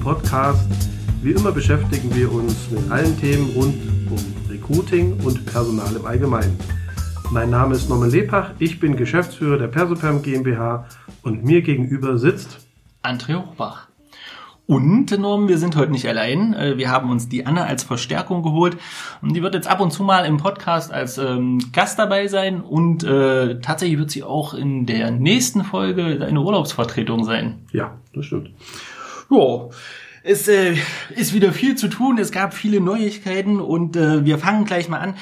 Podcast. Wie immer beschäftigen wir uns mit allen Themen rund um Recruiting und Personal im Allgemeinen. Mein Name ist Norman Lepach, ich bin Geschäftsführer der Persoperm GmbH und mir gegenüber sitzt André Hochbach. Und Norm, wir sind heute nicht allein. Äh, wir haben uns die Anne als Verstärkung geholt. Und die wird jetzt ab und zu mal im Podcast als ähm, Gast dabei sein. Und äh, tatsächlich wird sie auch in der nächsten Folge eine Urlaubsvertretung sein. Ja, das stimmt. Ja, es äh, ist wieder viel zu tun. Es gab viele Neuigkeiten und äh, wir fangen gleich mal an.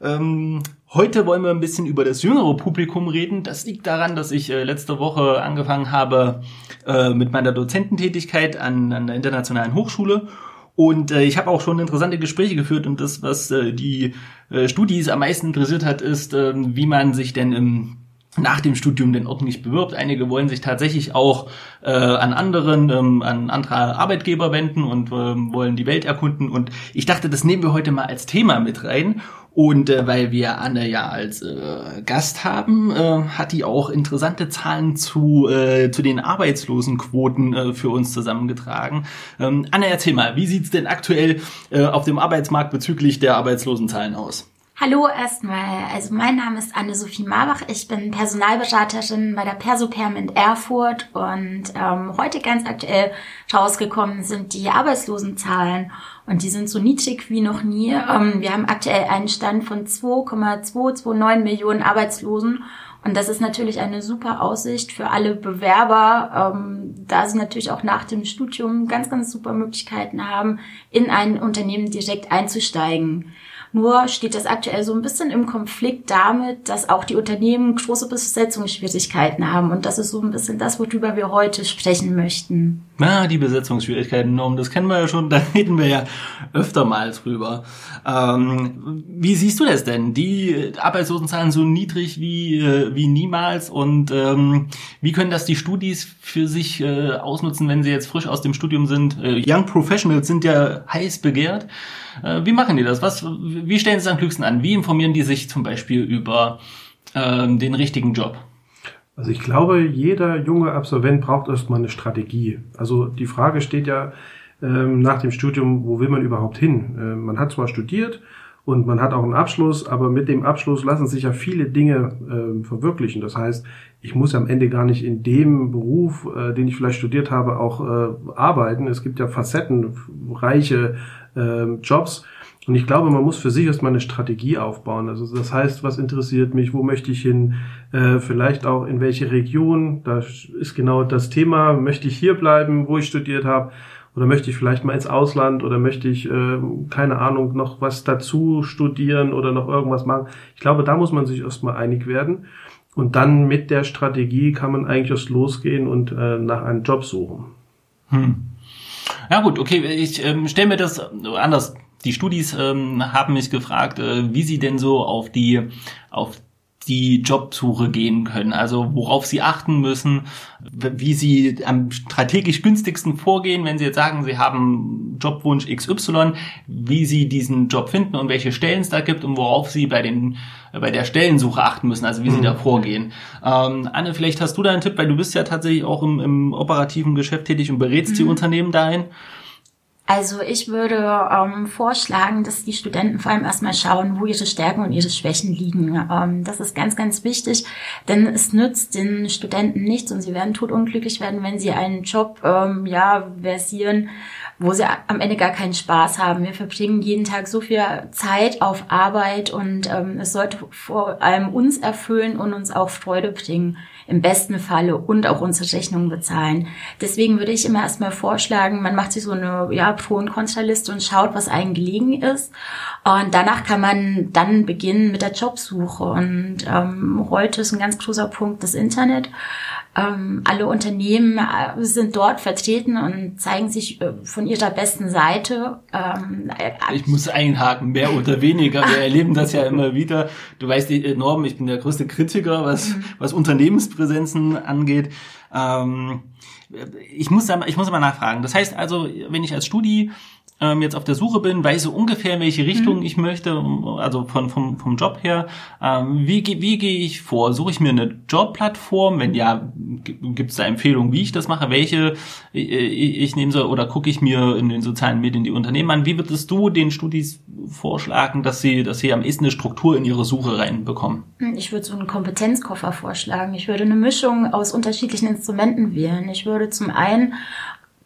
Ähm, heute wollen wir ein bisschen über das jüngere Publikum reden. Das liegt daran, dass ich äh, letzte Woche angefangen habe äh, mit meiner Dozententätigkeit an, an der Internationalen Hochschule. Und äh, ich habe auch schon interessante Gespräche geführt und das, was äh, die äh, Studis am meisten interessiert hat, ist, äh, wie man sich denn im nach dem Studium denn ordentlich bewirbt. Einige wollen sich tatsächlich auch äh, an anderen, ähm, an andere Arbeitgeber wenden und ähm, wollen die Welt erkunden. Und ich dachte, das nehmen wir heute mal als Thema mit rein. Und äh, weil wir Anne ja als äh, Gast haben, äh, hat die auch interessante Zahlen zu, äh, zu den Arbeitslosenquoten äh, für uns zusammengetragen. Ähm, Anne, erzähl mal, wie sieht's denn aktuell äh, auf dem Arbeitsmarkt bezüglich der Arbeitslosenzahlen aus? Hallo erstmal, also mein Name ist Anne-Sophie Marbach, ich bin Personalberaterin bei der Persoperm in Erfurt und ähm, heute ganz aktuell rausgekommen sind die Arbeitslosenzahlen und die sind so niedrig wie noch nie. Ähm, wir haben aktuell einen Stand von 2,229 Millionen Arbeitslosen und das ist natürlich eine super Aussicht für alle Bewerber, ähm, da sie natürlich auch nach dem Studium ganz, ganz super Möglichkeiten haben, in ein Unternehmen direkt einzusteigen. Nur steht das aktuell so ein bisschen im Konflikt damit, dass auch die Unternehmen große Besetzungsschwierigkeiten haben. Und das ist so ein bisschen das, worüber wir heute sprechen möchten. Na, die Besetzungsschwierigkeiten, Norm, das kennen wir ja schon, da reden wir ja öfter mal drüber. Ähm, wie siehst du das denn? Die Arbeitslosenzahlen so niedrig wie, äh, wie niemals und ähm, wie können das die Studis für sich äh, ausnutzen, wenn sie jetzt frisch aus dem Studium sind? Äh, Young Professionals sind ja heiß begehrt. Äh, wie machen die das? Was, wie stellen sie es am klügsten an? Wie informieren die sich zum Beispiel über ähm, den richtigen Job? Also ich glaube, jeder junge Absolvent braucht erstmal eine Strategie. Also die Frage steht ja ähm, nach dem Studium, wo will man überhaupt hin? Äh, man hat zwar studiert und man hat auch einen Abschluss, aber mit dem Abschluss lassen sich ja viele Dinge äh, verwirklichen. Das heißt, ich muss am Ende gar nicht in dem Beruf, äh, den ich vielleicht studiert habe, auch äh, arbeiten. Es gibt ja facettenreiche äh, Jobs. Und ich glaube, man muss für sich erstmal eine Strategie aufbauen. Also das heißt, was interessiert mich, wo möchte ich hin, äh, vielleicht auch in welche Region, da ist genau das Thema, möchte ich hier bleiben, wo ich studiert habe, oder möchte ich vielleicht mal ins Ausland oder möchte ich, äh, keine Ahnung, noch was dazu studieren oder noch irgendwas machen. Ich glaube, da muss man sich erstmal einig werden. Und dann mit der Strategie kann man eigentlich erst losgehen und äh, nach einem Job suchen. Hm. Ja gut, okay, ich ähm, stelle mir das anders. Die Studis ähm, haben mich gefragt, äh, wie sie denn so auf die auf die Jobsuche gehen können, also worauf sie achten müssen, wie sie am strategisch günstigsten vorgehen, wenn sie jetzt sagen, sie haben Jobwunsch XY, wie sie diesen Job finden und welche Stellen es da gibt und worauf sie bei den bei der Stellensuche achten müssen, also wie mhm. sie da vorgehen. Ähm, Anne, vielleicht hast du da einen Tipp, weil du bist ja tatsächlich auch im, im operativen Geschäft tätig und berätst mhm. die Unternehmen dahin. Also ich würde ähm, vorschlagen, dass die Studenten vor allem erstmal schauen, wo ihre Stärken und ihre Schwächen liegen. Ähm, das ist ganz, ganz wichtig, denn es nützt den Studenten nichts und sie werden totunglücklich werden, wenn sie einen Job ähm, ja versieren, wo sie am Ende gar keinen Spaß haben. Wir verbringen jeden Tag so viel Zeit auf Arbeit und ähm, es sollte vor allem uns erfüllen und uns auch Freude bringen im besten Falle und auch unsere Rechnungen bezahlen. Deswegen würde ich immer erstmal vorschlagen, man macht sich so eine ja, Pro- und Kontraliste und schaut, was einem gelegen ist. Und danach kann man dann beginnen mit der Jobsuche. Und ähm, heute ist ein ganz großer Punkt das Internet. Ähm, alle Unternehmen äh, sind dort vertreten und zeigen sich äh, von ihrer besten Seite. Ähm, äh, ich muss einhaken, mehr oder weniger. Wir erleben das ja immer wieder. Du weißt die Norm, ich bin der größte Kritiker, was, mhm. was Unternehmenspräsenzen angeht. Ähm, ich muss, ich muss mal nachfragen. Das heißt also, wenn ich als Studi ähm, jetzt auf der Suche bin, weiß so ungefähr, in welche Richtung mhm. ich möchte, also von, vom, vom Job her. Ähm, wie, wie gehe ich vor? Suche ich mir eine Jobplattform? Wenn ja, gibt es da Empfehlungen, wie ich das mache? Welche ich, ich nehmen soll? Oder gucke ich mir in den sozialen Medien die Unternehmen an? Wie würdest du den Studis vorschlagen, dass sie, dass sie am ehesten eine Struktur in ihre Suche reinbekommen? Ich würde so einen Kompetenzkoffer vorschlagen. Ich würde eine Mischung aus unterschiedlichen Instrumenten wählen. Ich würde zum einen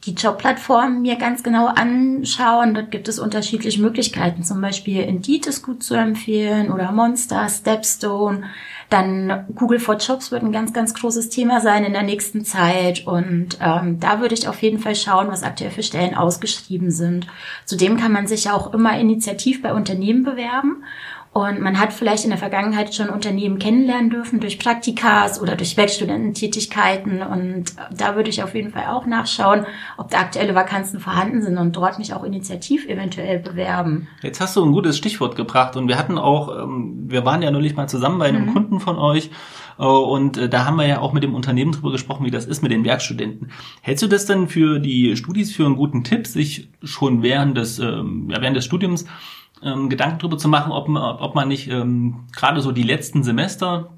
die Jobplattform mir ganz genau anschauen. Dort gibt es unterschiedliche Möglichkeiten. Zum Beispiel Indeed ist gut zu empfehlen oder Monster, Stepstone. Dann Google for Jobs wird ein ganz, ganz großes Thema sein in der nächsten Zeit. Und ähm, da würde ich auf jeden Fall schauen, was aktuell für Stellen ausgeschrieben sind. Zudem kann man sich ja auch immer initiativ bei Unternehmen bewerben. Und man hat vielleicht in der Vergangenheit schon Unternehmen kennenlernen dürfen durch Praktikas oder durch Werkstudententätigkeiten. Und da würde ich auf jeden Fall auch nachschauen, ob da aktuelle Vakanzen vorhanden sind und dort mich auch initiativ eventuell bewerben. Jetzt hast du ein gutes Stichwort gebracht und wir hatten auch, ähm, wir waren ja neulich mal zusammen bei einem mhm. Kunden von euch äh, und äh, da haben wir ja auch mit dem Unternehmen drüber gesprochen, wie das ist mit den Werkstudenten. Hältst du das denn für die Studis für einen guten Tipp, sich schon während des, ähm, während des Studiums ähm, Gedanken darüber zu machen, ob, ob man nicht ähm, gerade so die letzten Semester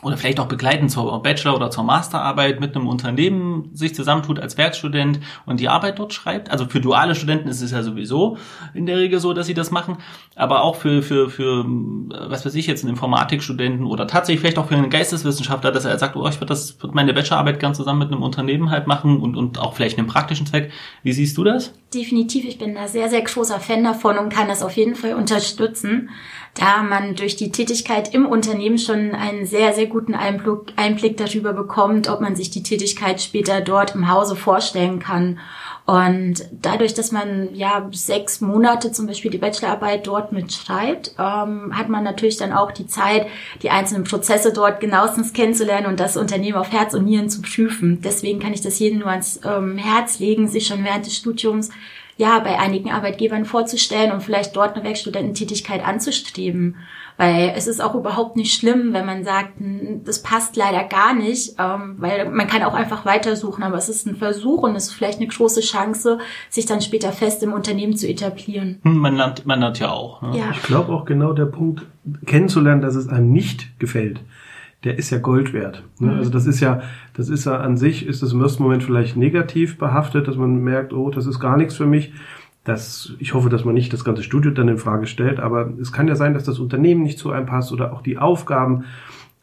oder vielleicht auch begleitend zur Bachelor- oder zur Masterarbeit mit einem Unternehmen sich zusammentut als Werkstudent und die Arbeit dort schreibt. Also für duale Studenten ist es ja sowieso in der Regel so, dass sie das machen. Aber auch für, für, für was weiß ich jetzt, einen Informatikstudenten oder tatsächlich vielleicht auch für einen Geisteswissenschaftler, dass er sagt, oh, ich würde das, würde meine Bachelorarbeit gern zusammen mit einem Unternehmen halt machen und, und auch vielleicht einen praktischen Zweck. Wie siehst du das? Definitiv. Ich bin da sehr, sehr großer Fan davon und kann das auf jeden Fall unterstützen da man durch die Tätigkeit im Unternehmen schon einen sehr, sehr guten Einblick, Einblick darüber bekommt, ob man sich die Tätigkeit später dort im Hause vorstellen kann. Und dadurch, dass man ja sechs Monate zum Beispiel die Bachelorarbeit dort mitschreibt, ähm, hat man natürlich dann auch die Zeit, die einzelnen Prozesse dort genauestens kennenzulernen und das Unternehmen auf Herz und Nieren zu prüfen. Deswegen kann ich das jedem nur ans ähm, Herz legen, sich schon während des Studiums ja, bei einigen Arbeitgebern vorzustellen und vielleicht dort eine Werkstudententätigkeit anzustreben. Weil es ist auch überhaupt nicht schlimm, wenn man sagt, das passt leider gar nicht, ähm, weil man kann auch einfach weitersuchen, aber es ist ein Versuch und es ist vielleicht eine große Chance, sich dann später fest im Unternehmen zu etablieren. Hm, man lernt, man lernt ja auch. Ne? Ja. Ich glaube auch genau der Punkt, kennenzulernen, dass es einem nicht gefällt der ist ja Gold wert. Ne? Mhm. Also das ist ja, das ist ja an sich, ist das im ersten Moment vielleicht negativ behaftet, dass man merkt, oh, das ist gar nichts für mich. Das, ich hoffe, dass man nicht das ganze Studio dann in Frage stellt, aber es kann ja sein, dass das Unternehmen nicht zu einem passt oder auch die Aufgaben.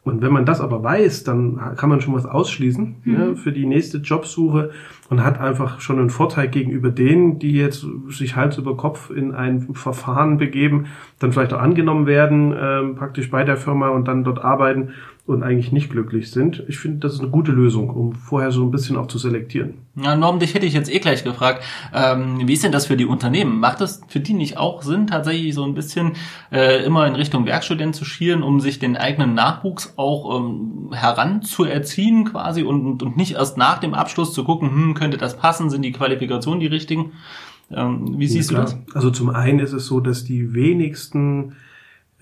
Und wenn man das aber weiß, dann kann man schon was ausschließen mhm. ne, für die nächste Jobsuche und hat einfach schon einen Vorteil gegenüber denen, die jetzt sich Hals über Kopf in ein Verfahren begeben, dann vielleicht auch angenommen werden, äh, praktisch bei der Firma und dann dort arbeiten und eigentlich nicht glücklich sind. Ich finde, das ist eine gute Lösung, um vorher so ein bisschen auch zu selektieren. Ja, Norm, dich hätte ich jetzt eh gleich gefragt. Ähm, wie ist denn das für die Unternehmen? Macht das für die nicht auch Sinn, tatsächlich so ein bisschen äh, immer in Richtung Werkstudent zu schielen, um sich den eigenen Nachwuchs auch ähm, heranzuerziehen quasi und, und nicht erst nach dem Abschluss zu gucken, hm, könnte das passen, sind die Qualifikationen die richtigen? Ähm, wie siehst ja, du das? Also zum einen ist es so, dass die wenigsten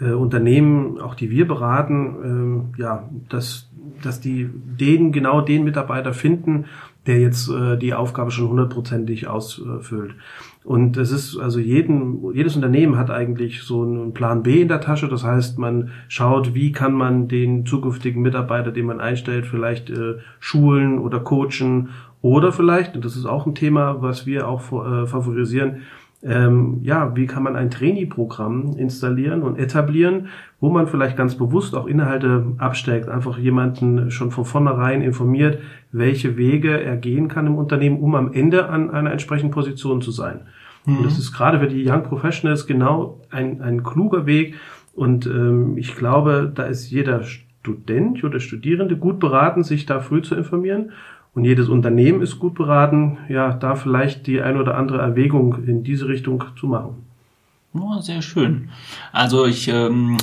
äh, Unternehmen, auch die wir beraten, ähm, ja, dass, dass die den, genau den Mitarbeiter finden, der jetzt äh, die Aufgabe schon hundertprozentig ausfüllt. Und es ist also jeden, jedes Unternehmen hat eigentlich so einen Plan B in der Tasche. Das heißt, man schaut, wie kann man den zukünftigen Mitarbeiter, den man einstellt, vielleicht äh, schulen oder coachen oder vielleicht, und das ist auch ein Thema, was wir auch äh, favorisieren, ähm, ja, wie kann man ein Trainee-Programm installieren und etablieren, wo man vielleicht ganz bewusst auch Inhalte absteckt, einfach jemanden schon von vornherein informiert, welche Wege er gehen kann im Unternehmen, um am Ende an einer entsprechenden Position zu sein. Mhm. Und das ist gerade für die Young Professionals genau ein, ein kluger Weg. Und ähm, ich glaube, da ist jeder Student oder Studierende gut beraten, sich da früh zu informieren und jedes Unternehmen ist gut beraten, ja, da vielleicht die ein oder andere Erwägung in diese Richtung zu machen. Oh, sehr schön. Also ich ähm,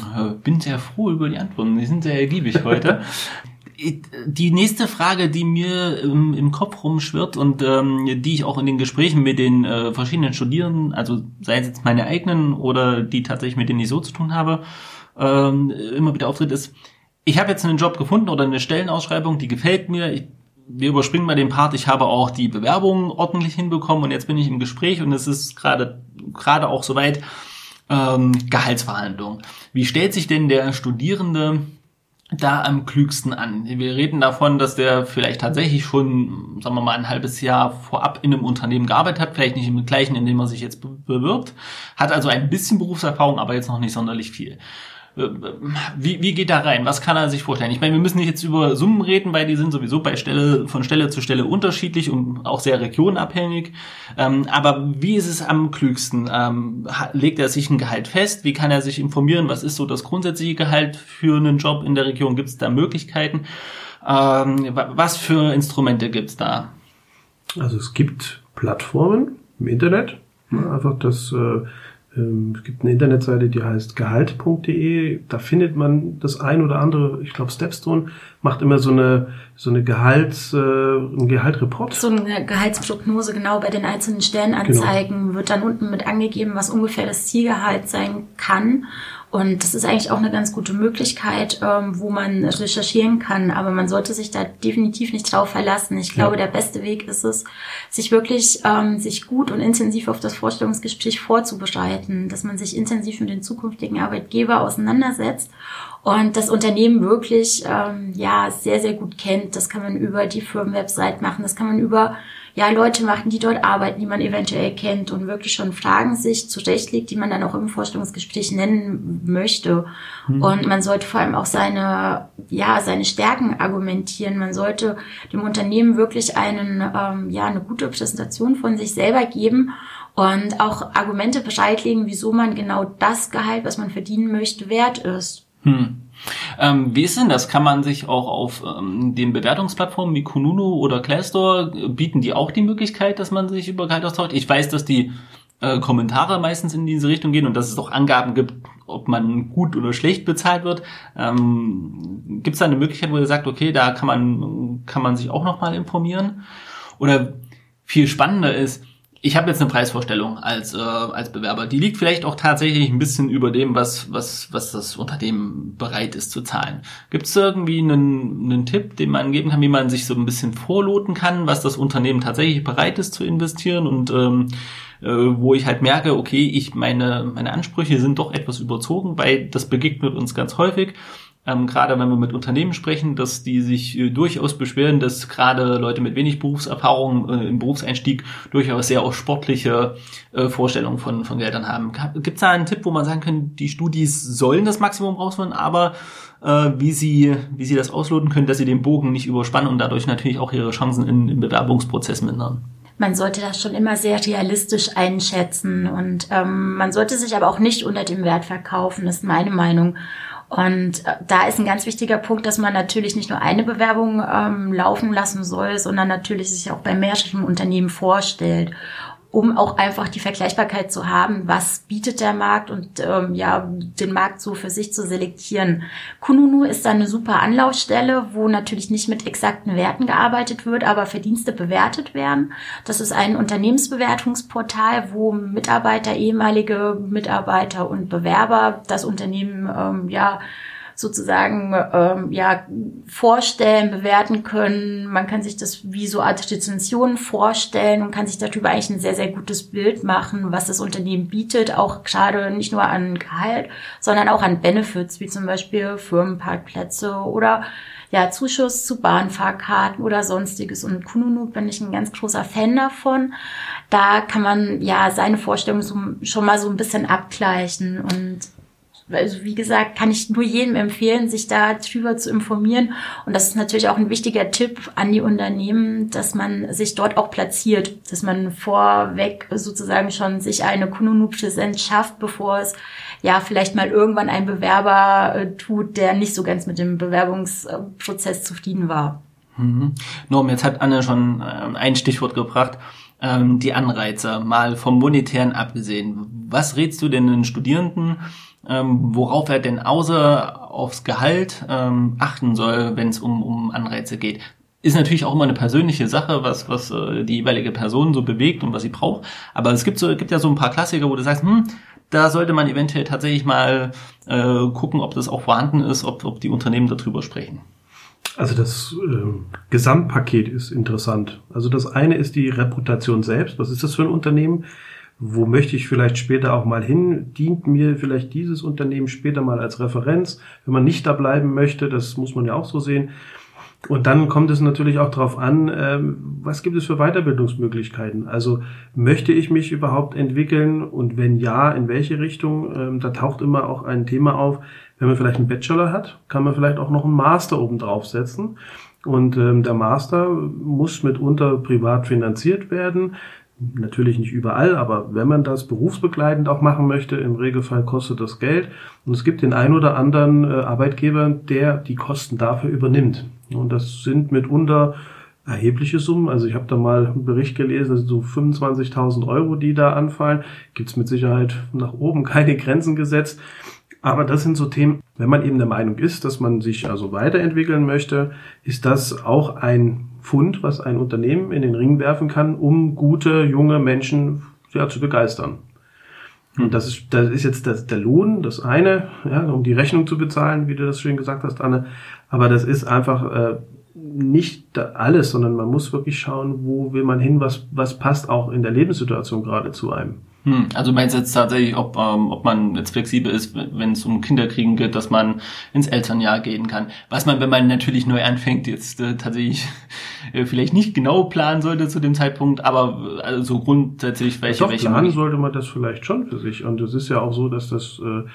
bin sehr froh über die Antworten. Die sind sehr ergiebig heute. die nächste Frage, die mir ähm, im Kopf rumschwirrt und ähm, die ich auch in den Gesprächen mit den äh, verschiedenen Studierenden, also sei es jetzt meine eigenen oder die tatsächlich mit denen ich so zu tun habe, ähm, immer wieder auftritt, ist, ich habe jetzt einen Job gefunden oder eine Stellenausschreibung, die gefällt mir, ich wir überspringen mal den Part, ich habe auch die Bewerbung ordentlich hinbekommen und jetzt bin ich im Gespräch und es ist gerade gerade auch soweit ähm, Gehaltsverhandlung. Wie stellt sich denn der Studierende da am klügsten an? Wir reden davon, dass der vielleicht tatsächlich schon, sagen wir mal, ein halbes Jahr vorab in einem Unternehmen gearbeitet hat, vielleicht nicht im gleichen, in dem er sich jetzt bewirbt, hat also ein bisschen Berufserfahrung, aber jetzt noch nicht sonderlich viel. Wie, wie geht da rein? Was kann er sich vorstellen? Ich meine, wir müssen nicht jetzt über Summen reden, weil die sind sowieso bei Stelle, von Stelle zu Stelle unterschiedlich und auch sehr regionabhängig. Ähm, aber wie ist es am klügsten? Ähm, legt er sich ein Gehalt fest? Wie kann er sich informieren? Was ist so das grundsätzliche Gehalt für einen Job in der Region? Gibt es da Möglichkeiten? Ähm, was für Instrumente gibt es da? Also es gibt Plattformen im Internet. Einfach das äh, es gibt eine Internetseite, die heißt gehalt.de. Da findet man das ein oder andere. Ich glaube, Stepstone macht immer so eine so eine Gehalts äh, ein Gehaltreport. So eine Gehaltsprognose genau bei den einzelnen Stellenanzeigen genau. wird dann unten mit angegeben, was ungefähr das Zielgehalt sein kann. Und das ist eigentlich auch eine ganz gute Möglichkeit, ähm, wo man recherchieren kann. Aber man sollte sich da definitiv nicht drauf verlassen. Ich glaube, ja. der beste Weg ist es, sich wirklich ähm, sich gut und intensiv auf das Vorstellungsgespräch vorzubereiten, dass man sich intensiv mit den zukünftigen Arbeitgeber auseinandersetzt und das Unternehmen wirklich ähm, ja sehr sehr gut kennt. Das kann man über die Firmenwebsite machen, das kann man über ja, Leute machen, die dort arbeiten, die man eventuell kennt und wirklich schon Fragen sich zurechtlegt, die man dann auch im Vorstellungsgespräch nennen möchte. Mhm. Und man sollte vor allem auch seine, ja, seine Stärken argumentieren. Man sollte dem Unternehmen wirklich einen, ähm, ja, eine gute Präsentation von sich selber geben und auch Argumente bereitlegen, wieso man genau das Gehalt, was man verdienen möchte, wert ist. Hm. Ähm, wie ist denn das? Kann man sich auch auf ähm, den Bewertungsplattformen wie Kununu oder Glassdoor, äh, bieten die auch die Möglichkeit, dass man sich über Gehalt austauscht? Ich weiß, dass die äh, Kommentare meistens in diese Richtung gehen und dass es auch Angaben gibt, ob man gut oder schlecht bezahlt wird. Ähm, Gibt es da eine Möglichkeit, wo ihr sagt, okay, da kann man, kann man sich auch nochmal informieren? Oder viel spannender ist, ich habe jetzt eine Preisvorstellung als, äh, als Bewerber. Die liegt vielleicht auch tatsächlich ein bisschen über dem, was, was, was das Unternehmen bereit ist zu zahlen. Gibt es irgendwie einen, einen Tipp, den man geben kann, wie man sich so ein bisschen vorloten kann, was das Unternehmen tatsächlich bereit ist zu investieren und ähm, äh, wo ich halt merke, okay, ich meine, meine Ansprüche sind doch etwas überzogen, weil das begegnet uns ganz häufig ähm, gerade wenn wir mit Unternehmen sprechen, dass die sich äh, durchaus beschweren, dass gerade Leute mit wenig Berufserfahrung äh, im Berufseinstieg durchaus sehr auch sportliche äh, Vorstellungen von, von Geldern haben. Gibt es da einen Tipp, wo man sagen kann, die Studis sollen das Maximum rausholen, aber äh, wie, sie, wie sie das ausloten können, dass sie den Bogen nicht überspannen und dadurch natürlich auch ihre Chancen in, im Bewerbungsprozess mindern? man sollte das schon immer sehr realistisch einschätzen und ähm, man sollte sich aber auch nicht unter dem Wert verkaufen, ist meine Meinung. Und äh, da ist ein ganz wichtiger Punkt, dass man natürlich nicht nur eine Bewerbung ähm, laufen lassen soll, sondern natürlich sich auch bei mehreren Unternehmen vorstellt um auch einfach die Vergleichbarkeit zu haben, was bietet der Markt und ähm, ja, den Markt so für sich zu selektieren. Kununu ist da eine super Anlaufstelle, wo natürlich nicht mit exakten Werten gearbeitet wird, aber Verdienste bewertet werden. Das ist ein Unternehmensbewertungsportal, wo Mitarbeiter, ehemalige Mitarbeiter und Bewerber das Unternehmen ähm, ja sozusagen ähm, ja vorstellen, bewerten können. Man kann sich das wie so Art Rezensionen vorstellen und kann sich darüber eigentlich ein sehr, sehr gutes Bild machen, was das Unternehmen bietet, auch gerade nicht nur an Gehalt, sondern auch an Benefits, wie zum Beispiel Firmenparkplätze oder ja, Zuschuss zu Bahnfahrkarten oder sonstiges. Und Kununu bin ich ein ganz großer Fan davon. Da kann man ja seine Vorstellungen so, schon mal so ein bisschen abgleichen und also wie gesagt, kann ich nur jedem empfehlen, sich da drüber zu informieren. Und das ist natürlich auch ein wichtiger Tipp an die Unternehmen, dass man sich dort auch platziert, dass man vorweg sozusagen schon sich eine Kununu-Präsenz schafft, bevor es ja vielleicht mal irgendwann ein Bewerber äh, tut, der nicht so ganz mit dem Bewerbungsprozess zufrieden war. Mhm. Norm, jetzt hat Anne schon äh, ein Stichwort gebracht ähm, die Anreize, mal vom Monetären abgesehen. Was rätst du denn den Studierenden, ähm, worauf er denn außer aufs Gehalt ähm, achten soll, wenn es um, um Anreize geht. Ist natürlich auch immer eine persönliche Sache, was, was äh, die jeweilige Person so bewegt und was sie braucht. Aber es gibt so, gibt ja so ein paar Klassiker, wo du sagst, hm, da sollte man eventuell tatsächlich mal äh, gucken, ob das auch vorhanden ist, ob, ob die Unternehmen darüber sprechen. Also das äh, Gesamtpaket ist interessant. Also das eine ist die Reputation selbst. Was ist das für ein Unternehmen? Wo möchte ich vielleicht später auch mal hin? Dient mir vielleicht dieses Unternehmen später mal als Referenz? Wenn man nicht da bleiben möchte, das muss man ja auch so sehen. Und dann kommt es natürlich auch darauf an, ähm, was gibt es für Weiterbildungsmöglichkeiten? Also möchte ich mich überhaupt entwickeln und wenn ja, in welche Richtung? Ähm, da taucht immer auch ein Thema auf. Wenn man vielleicht einen Bachelor hat, kann man vielleicht auch noch einen Master oben draufsetzen. Und ähm, der Master muss mitunter privat finanziert werden. Natürlich nicht überall, aber wenn man das berufsbegleitend auch machen möchte, im Regelfall kostet das Geld. Und es gibt den ein oder anderen äh, Arbeitgeber, der die Kosten dafür übernimmt. Und das sind mitunter erhebliche Summen. Also ich habe da mal einen Bericht gelesen, das sind so 25.000 Euro, die da anfallen. Gibt es mit Sicherheit nach oben keine Grenzen gesetzt. Aber das sind so Themen, wenn man eben der Meinung ist, dass man sich also weiterentwickeln möchte, ist das auch ein Fund, was ein Unternehmen in den Ring werfen kann, um gute junge Menschen ja, zu begeistern. Und das ist, das ist jetzt das, der Lohn, das eine, ja, um die Rechnung zu bezahlen, wie du das schön gesagt hast, Anne. Aber das ist einfach äh, nicht alles, sondern man muss wirklich schauen, wo will man hin, was, was passt auch in der Lebenssituation gerade zu einem. Hm, also meinst du jetzt tatsächlich, ob, ähm, ob man jetzt flexibel ist, wenn es um Kinderkriegen geht, dass man ins Elternjahr gehen kann. Was man, wenn man natürlich neu anfängt, jetzt äh, tatsächlich äh, vielleicht nicht genau planen sollte zu dem Zeitpunkt, aber äh, also so grundsätzlich welche, Doch, welche planen sollte man das vielleicht schon für sich. Und es ist ja auch so, dass das äh,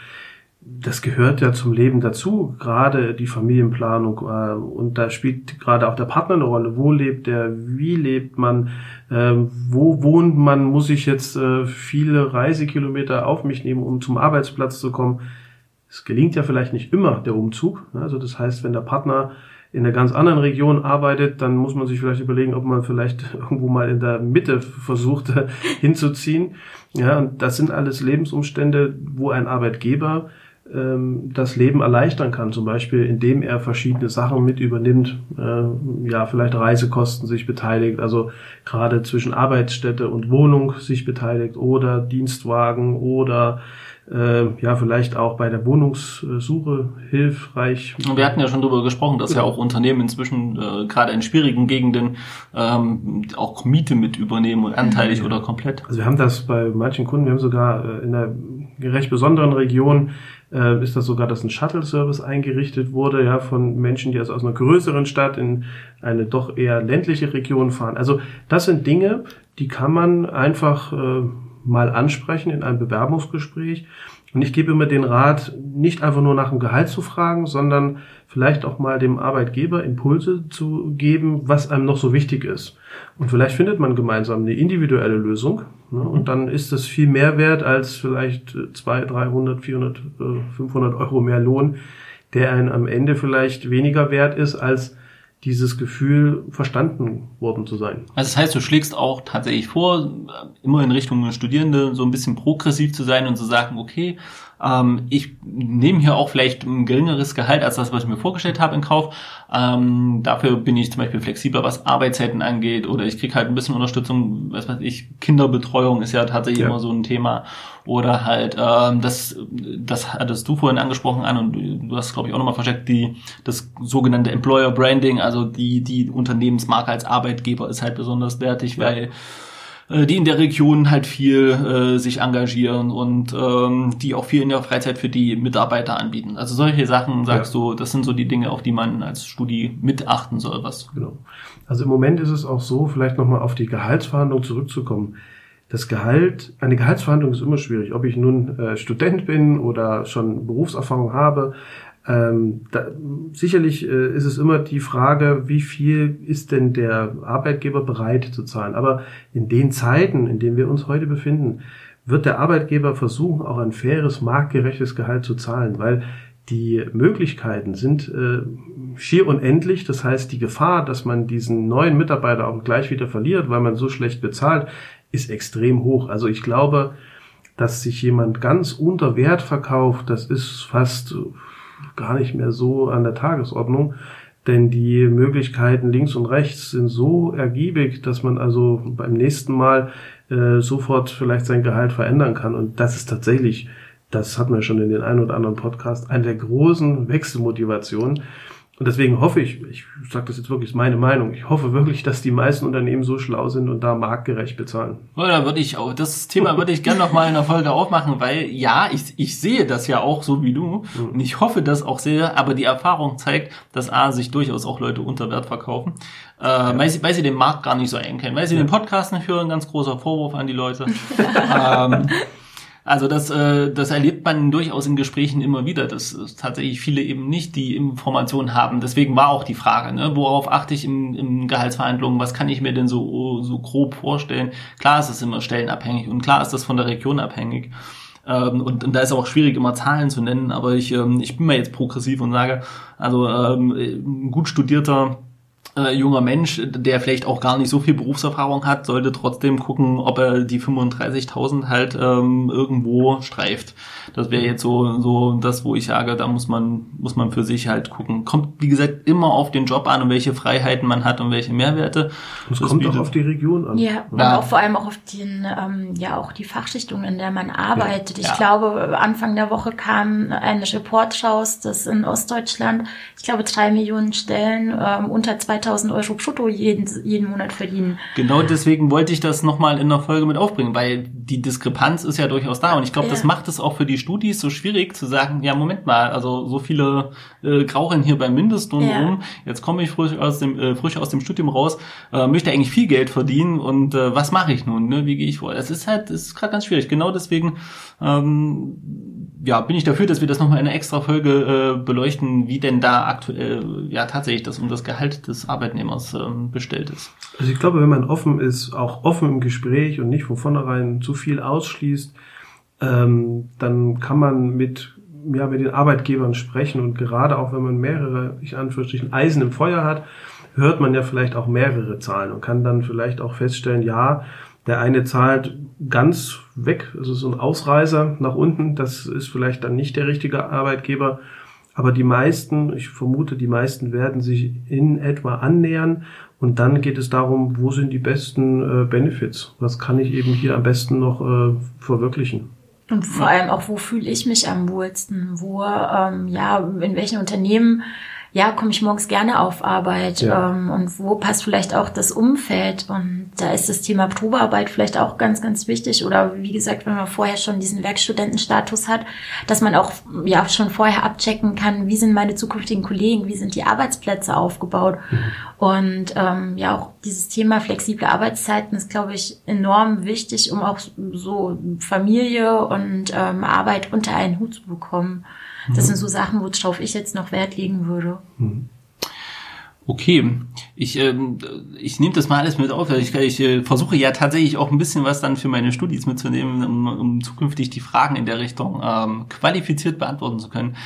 das gehört ja zum Leben dazu, gerade die Familienplanung. Äh, und da spielt gerade auch der Partner eine Rolle. Wo lebt der? Wie lebt man? Äh, wo wohnt man? Muss ich jetzt äh, viele Reisekilometer auf mich nehmen, um zum Arbeitsplatz zu kommen? Es gelingt ja vielleicht nicht immer der Umzug. Also das heißt, wenn der Partner in einer ganz anderen Region arbeitet, dann muss man sich vielleicht überlegen, ob man vielleicht irgendwo mal in der Mitte versucht hinzuziehen. Ja, und das sind alles Lebensumstände, wo ein Arbeitgeber ähm, das Leben erleichtern kann, zum Beispiel indem er verschiedene Sachen mit übernimmt, äh, ja, vielleicht Reisekosten sich beteiligt, also gerade zwischen Arbeitsstätte und Wohnung sich beteiligt oder Dienstwagen oder äh, ja, vielleicht auch bei der Wohnungssuche hilfreich. Wir hatten ja schon darüber gesprochen, dass ja auch Unternehmen inzwischen äh, gerade in schwierigen Gegenden ähm, auch Miete mit übernehmen und anteilig oder komplett. Also wir haben das bei manchen Kunden, wir haben sogar äh, in einer recht besonderen Region äh, ist das sogar, dass ein Shuttle-Service eingerichtet wurde, ja, von Menschen, die also aus einer größeren Stadt in eine doch eher ländliche Region fahren. Also das sind Dinge, die kann man einfach äh, mal ansprechen in einem Bewerbungsgespräch. Und ich gebe immer den Rat, nicht einfach nur nach dem Gehalt zu fragen, sondern vielleicht auch mal dem Arbeitgeber Impulse zu geben, was einem noch so wichtig ist. Und vielleicht findet man gemeinsam eine individuelle Lösung. Ne? Und dann ist das viel mehr wert als vielleicht 200, 300, 400, 500 Euro mehr Lohn, der einen am Ende vielleicht weniger wert ist als dieses Gefühl, verstanden worden zu sein. Also das heißt, du schlägst auch tatsächlich vor, immer in Richtung Studierende so ein bisschen progressiv zu sein und zu sagen, okay, ähm, ich nehme hier auch vielleicht ein geringeres Gehalt als das, was ich mir vorgestellt habe in Kauf. Ähm, dafür bin ich zum Beispiel flexibler, was Arbeitszeiten angeht oder ich kriege halt ein bisschen Unterstützung, was weiß ich, Kinderbetreuung ist ja tatsächlich ja. immer so ein Thema. Oder halt, ähm, das, das hattest du vorhin angesprochen an und du hast, glaube ich, auch nochmal versteckt, die, das sogenannte Employer Branding, also die, die Unternehmensmarke als Arbeitgeber ist halt besonders wertig, ja. weil äh, die in der Region halt viel äh, sich engagieren und ähm, die auch viel in der Freizeit für die Mitarbeiter anbieten. Also solche Sachen sagst ja. du, das sind so die Dinge, auf die man als Studi mitachten soll. Was genau. Also im Moment ist es auch so, vielleicht nochmal auf die Gehaltsverhandlung zurückzukommen. Das Gehalt, eine Gehaltsverhandlung ist immer schwierig, ob ich nun äh, Student bin oder schon Berufserfahrung habe. Ähm, da, sicherlich äh, ist es immer die Frage, wie viel ist denn der Arbeitgeber bereit zu zahlen. Aber in den Zeiten, in denen wir uns heute befinden, wird der Arbeitgeber versuchen, auch ein faires, marktgerechtes Gehalt zu zahlen, weil die Möglichkeiten sind äh, schier unendlich. Das heißt, die Gefahr, dass man diesen neuen Mitarbeiter auch gleich wieder verliert, weil man so schlecht bezahlt, ist extrem hoch. Also ich glaube, dass sich jemand ganz unter Wert verkauft, das ist fast gar nicht mehr so an der Tagesordnung. Denn die Möglichkeiten links und rechts sind so ergiebig, dass man also beim nächsten Mal äh, sofort vielleicht sein Gehalt verändern kann. Und das ist tatsächlich, das hat man schon in den ein oder anderen Podcast, eine der großen Wechselmotivationen. Und deswegen hoffe ich, ich sage das jetzt wirklich, ist meine Meinung, ich hoffe wirklich, dass die meisten Unternehmen so schlau sind und da marktgerecht bezahlen. Ja, da würde ich auch, das Thema würde ich gerne noch mal in der Folge aufmachen, weil ja, ich, ich sehe das ja auch so wie du mhm. und ich hoffe das auch sehr, aber die Erfahrung zeigt, dass A, sich durchaus auch Leute unter Wert verkaufen, äh, ja. weil, sie, weil sie den Markt gar nicht so eng kennen, weil sie ja. den Podcast nicht hören, ganz großer Vorwurf an die Leute. ähm, also das, äh, das erlebt man durchaus in Gesprächen immer wieder, dass tatsächlich viele eben nicht die Informationen haben. Deswegen war auch die Frage, ne, worauf achte ich in, in Gehaltsverhandlungen, was kann ich mir denn so, so grob vorstellen? Klar ist es immer stellenabhängig und klar ist das von der Region abhängig. Ähm, und, und da ist auch schwierig, immer Zahlen zu nennen, aber ich, ähm, ich bin mal jetzt progressiv und sage, also ähm, ein gut studierter äh, junger Mensch, der vielleicht auch gar nicht so viel Berufserfahrung hat, sollte trotzdem gucken, ob er die 35.000 halt ähm, irgendwo streift. Das wäre jetzt so so das, wo ich sage, da muss man muss man für sich halt gucken. Kommt wie gesagt immer auf den Job an und welche Freiheiten man hat und welche Mehrwerte. Es kommt bietet. auch auf die Region an. Ja, und ja. auch vor allem auch auf den ähm, ja auch die Fachrichtung, in der man arbeitet. Ja. Ich ja. glaube, Anfang der Woche kam eine Report raus, dass in Ostdeutschland, ich glaube, drei Millionen Stellen ähm, unter 2000 Euro brutto jeden, jeden Monat verdienen. Genau deswegen wollte ich das nochmal in der Folge mit aufbringen, weil die Diskrepanz ist ja durchaus da und ich glaube, ja. das macht es auch für die Studis so schwierig zu sagen, ja, Moment mal, also so viele äh, krauchen hier beim Mindestlohn ja. rum, jetzt komme ich frisch aus dem, äh, frisch aus dem Studium raus, äh, möchte eigentlich viel Geld verdienen und äh, was mache ich nun, ne? wie gehe ich vor? Das ist halt, das ist gerade ganz schwierig. Genau deswegen ähm, ja, bin ich dafür, dass wir das nochmal in einer extra Folge äh, beleuchten, wie denn da aktuell ja tatsächlich das um das Gehalt des Arbeitnehmers ähm, bestellt ist. Also ich glaube, wenn man offen ist, auch offen im Gespräch und nicht von vornherein zu viel ausschließt, ähm, dann kann man mit ja mit den Arbeitgebern sprechen und gerade auch wenn man mehrere, ich Anführungsstrichen, Eisen im Feuer hat, hört man ja vielleicht auch mehrere Zahlen und kann dann vielleicht auch feststellen, ja, der eine zahlt ganz weg, also so ein Ausreißer nach unten, das ist vielleicht dann nicht der richtige Arbeitgeber. Aber die meisten, ich vermute, die meisten werden sich in etwa annähern. Und dann geht es darum, wo sind die besten äh, Benefits? Was kann ich eben hier am besten noch äh, verwirklichen? Und vor allem auch, wo fühle ich mich am wohlsten? Wo, ähm, ja, in welchen Unternehmen ja, komme ich morgens gerne auf Arbeit ja. ähm, und wo passt vielleicht auch das Umfeld und da ist das Thema Probearbeit vielleicht auch ganz, ganz wichtig oder wie gesagt, wenn man vorher schon diesen Werkstudentenstatus hat, dass man auch ja schon vorher abchecken kann, wie sind meine zukünftigen Kollegen, wie sind die Arbeitsplätze aufgebaut mhm. und ähm, ja auch dieses Thema flexible Arbeitszeiten ist, glaube ich, enorm wichtig, um auch so Familie und ähm, Arbeit unter einen Hut zu bekommen. Das sind so Sachen, worauf ich jetzt noch Wert legen würde. Okay, ich, ähm, ich nehme das mal alles mit auf. Ich, ich äh, versuche ja tatsächlich auch ein bisschen was dann für meine Studis mitzunehmen, um, um zukünftig die Fragen in der Richtung ähm, qualifiziert beantworten zu können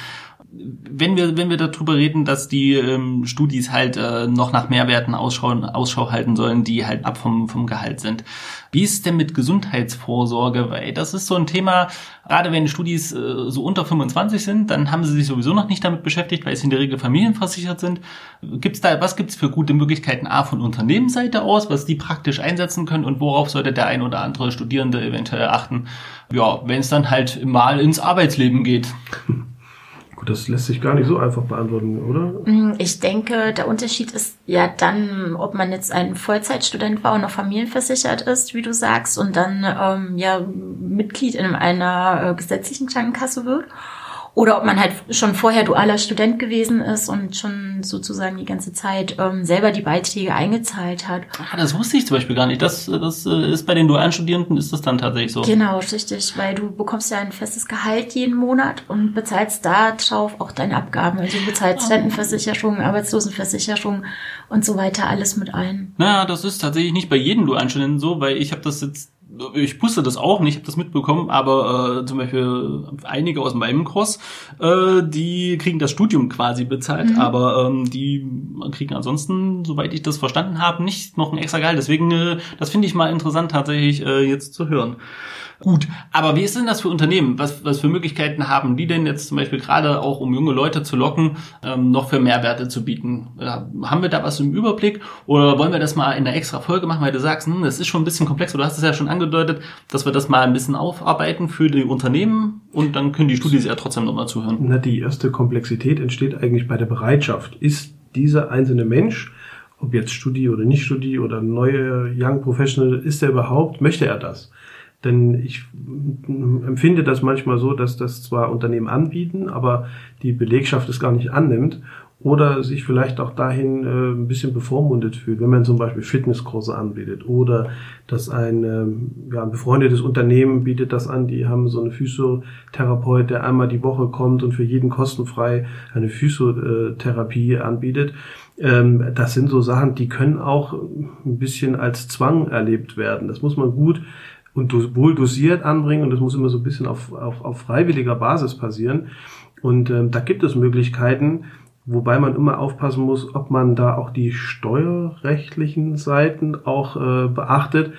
wenn wir, wenn wir darüber reden, dass die ähm, Studis halt äh, noch nach Mehrwerten Ausschau, Ausschau halten sollen, die halt ab vom, vom Gehalt sind. Wie ist denn mit Gesundheitsvorsorge? Weil das ist so ein Thema, gerade wenn Studis äh, so unter 25 sind, dann haben sie sich sowieso noch nicht damit beschäftigt, weil sie in der Regel familienversichert sind. Gibt's da, was gibt's für gute Möglichkeiten A von Unternehmensseite aus, was die praktisch einsetzen können und worauf sollte der ein oder andere Studierende eventuell achten? Ja, wenn es dann halt mal ins Arbeitsleben geht. das lässt sich gar nicht so einfach beantworten, oder? Mm, ich denke, der Unterschied ist ja dann, ob man jetzt ein Vollzeitstudent war und noch familienversichert ist, wie du sagst, und dann ähm, ja Mitglied in einer äh, gesetzlichen Krankenkasse wird oder ob man halt schon vorher dualer Student gewesen ist und schon sozusagen die ganze Zeit ähm, selber die Beiträge eingezahlt hat. Ah, das wusste ich zum Beispiel gar nicht. Das, das äh, ist bei den dualen Studierenden ist das dann tatsächlich so. Genau, richtig, weil du bekommst ja ein festes Gehalt jeden Monat und bezahlst da drauf auch deine Abgaben. Also du bezahlst ah. Rentenversicherung, Arbeitslosenversicherung und so weiter alles mit ein. Naja, das ist tatsächlich nicht bei jedem dualen Studenten so, weil ich habe das jetzt ich wusste das auch nicht, habe das mitbekommen, aber äh, zum Beispiel einige aus meinem Kurs, äh, die kriegen das Studium quasi bezahlt, mhm. aber ähm, die kriegen ansonsten, soweit ich das verstanden habe, nicht noch ein extra Gehalt. Deswegen, äh, das finde ich mal interessant tatsächlich äh, jetzt zu hören. Gut, aber wie ist denn das für Unternehmen? Was, was für Möglichkeiten haben die denn jetzt zum Beispiel gerade auch, um junge Leute zu locken, ähm, noch für Mehrwerte zu bieten? Äh, haben wir da was im Überblick oder wollen wir das mal in einer extra Folge machen, weil du sagst, hm, das ist schon ein bisschen komplex, du hast es ja schon angedeutet, dass wir das mal ein bisschen aufarbeiten für die Unternehmen und dann können die Studis ja trotzdem nochmal zuhören. Na, die erste Komplexität entsteht eigentlich bei der Bereitschaft. Ist dieser einzelne Mensch, ob jetzt Studi oder nicht Studi oder neue Young Professional, ist er überhaupt, möchte er das? Denn ich empfinde das manchmal so, dass das zwar Unternehmen anbieten, aber die Belegschaft es gar nicht annimmt oder sich vielleicht auch dahin äh, ein bisschen bevormundet fühlt, wenn man zum Beispiel Fitnesskurse anbietet oder dass ein, ähm, ja, ein befreundetes Unternehmen bietet das an, die haben so einen Physiotherapeut, der einmal die Woche kommt und für jeden kostenfrei eine Physiotherapie anbietet. Ähm, das sind so Sachen, die können auch ein bisschen als Zwang erlebt werden. Das muss man gut und wohl dosiert anbringen. Und das muss immer so ein bisschen auf, auf, auf freiwilliger Basis passieren. Und ähm, da gibt es Möglichkeiten, Wobei man immer aufpassen muss, ob man da auch die steuerrechtlichen Seiten auch äh, beachtet,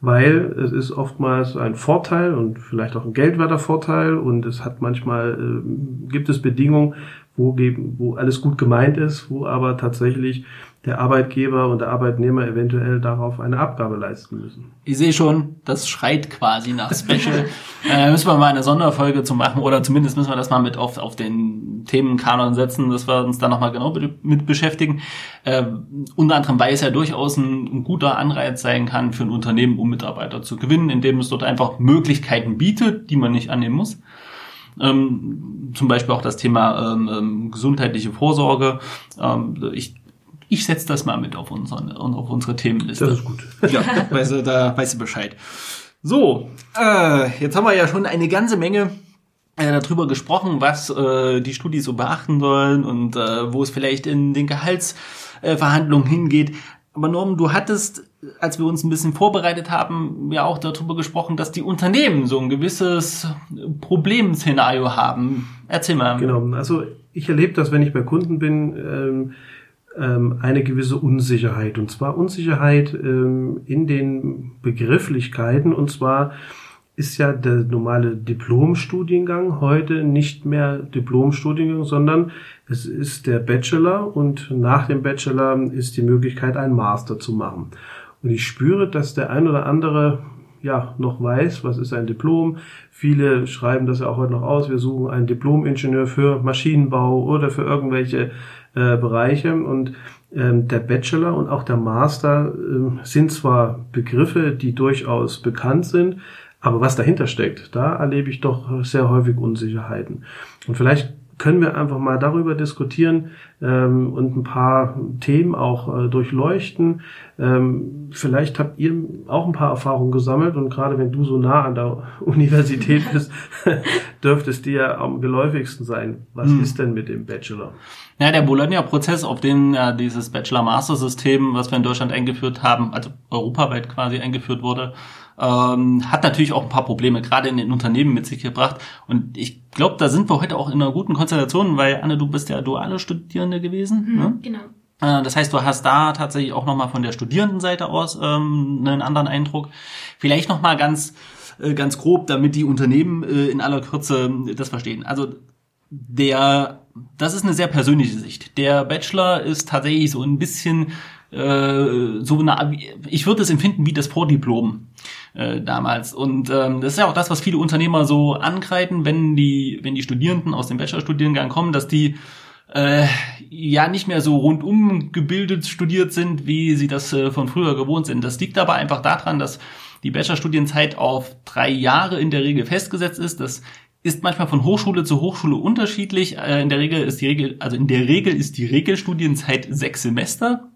weil es ist oftmals ein Vorteil und vielleicht auch ein geldwerter Vorteil. Und es hat manchmal, äh, gibt es Bedingungen, wo, wo alles gut gemeint ist, wo aber tatsächlich der Arbeitgeber und der Arbeitnehmer eventuell darauf eine Abgabe leisten müssen. Ich sehe schon, das schreit quasi nach Special. äh, müssen wir mal eine Sonderfolge zu machen oder zumindest müssen wir das mal mit auf, auf den Themenkanon setzen, dass wir uns da nochmal genau mit beschäftigen. Äh, unter anderem, weil es ja durchaus ein, ein, guter Anreiz sein kann für ein Unternehmen, um Mitarbeiter zu gewinnen, indem es dort einfach Möglichkeiten bietet, die man nicht annehmen muss. Ähm, zum Beispiel auch das Thema ähm, ähm gesundheitliche Vorsorge. Ähm, ich ich setze das mal mit auf, unseren, auf unsere Themenliste. Das ist gut. Ja, weißt du, da weißt du Bescheid. So, äh, jetzt haben wir ja schon eine ganze Menge äh, darüber gesprochen, was äh, die Studis so beachten sollen und äh, wo es vielleicht in den Gehaltsverhandlungen hingeht. Aber Norm, du hattest, als wir uns ein bisschen vorbereitet haben, ja auch darüber gesprochen, dass die Unternehmen so ein gewisses Problemszenario haben. Erzähl mal. Genau, also ich erlebe das, wenn ich bei Kunden bin. Ähm, ähm, eine gewisse Unsicherheit. Und zwar Unsicherheit ähm, in den Begrifflichkeiten. Und zwar ist ja der normale Diplomstudiengang heute nicht mehr Diplomstudiengang, sondern es ist der Bachelor und nach dem Bachelor ist die Möglichkeit, einen Master zu machen. Und ich spüre, dass der ein oder andere ja noch weiß, was ist ein Diplom. Viele schreiben das ja auch heute noch aus. Wir suchen einen Diplom-Ingenieur für Maschinenbau oder für irgendwelche äh, Bereiche und ähm, der Bachelor und auch der Master äh, sind zwar Begriffe, die durchaus bekannt sind, aber was dahinter steckt, da erlebe ich doch sehr häufig Unsicherheiten. Und vielleicht können wir einfach mal darüber diskutieren ähm, und ein paar Themen auch äh, durchleuchten. Ähm, vielleicht habt ihr auch ein paar Erfahrungen gesammelt und gerade wenn du so nah an der Universität bist, dürfte es dir am geläufigsten sein. Was hm. ist denn mit dem Bachelor? Ja, der Bologna-Prozess, auf den ja dieses Bachelor-Master-System, was wir in Deutschland eingeführt haben, also europaweit quasi eingeführt wurde, ähm, hat natürlich auch ein paar Probleme, gerade in den Unternehmen mit sich gebracht. Und ich glaube, da sind wir heute auch in einer guten Konstellation, weil Anne, du bist ja duale Studierende gewesen. Mhm, ne? Genau. Äh, das heißt, du hast da tatsächlich auch nochmal von der Studierendenseite aus ähm, einen anderen Eindruck. Vielleicht nochmal ganz, äh, ganz grob, damit die Unternehmen äh, in aller Kürze das verstehen. Also der, das ist eine sehr persönliche Sicht. Der Bachelor ist tatsächlich so ein bisschen äh, so eine, ich würde es empfinden wie das Vordiplom äh, damals. Und ähm, das ist ja auch das, was viele Unternehmer so angreifen, wenn die, wenn die Studierenden aus dem Bachelorstudiengang kommen, dass die äh, ja nicht mehr so rundum gebildet studiert sind, wie sie das äh, von früher gewohnt sind. Das liegt aber einfach daran, dass die Bachelorstudienzeit auf drei Jahre in der Regel festgesetzt ist. Das ist manchmal von Hochschule zu Hochschule unterschiedlich. Äh, in der Regel ist die Regel, also in der Regel ist die Regelstudienzeit sechs Semester.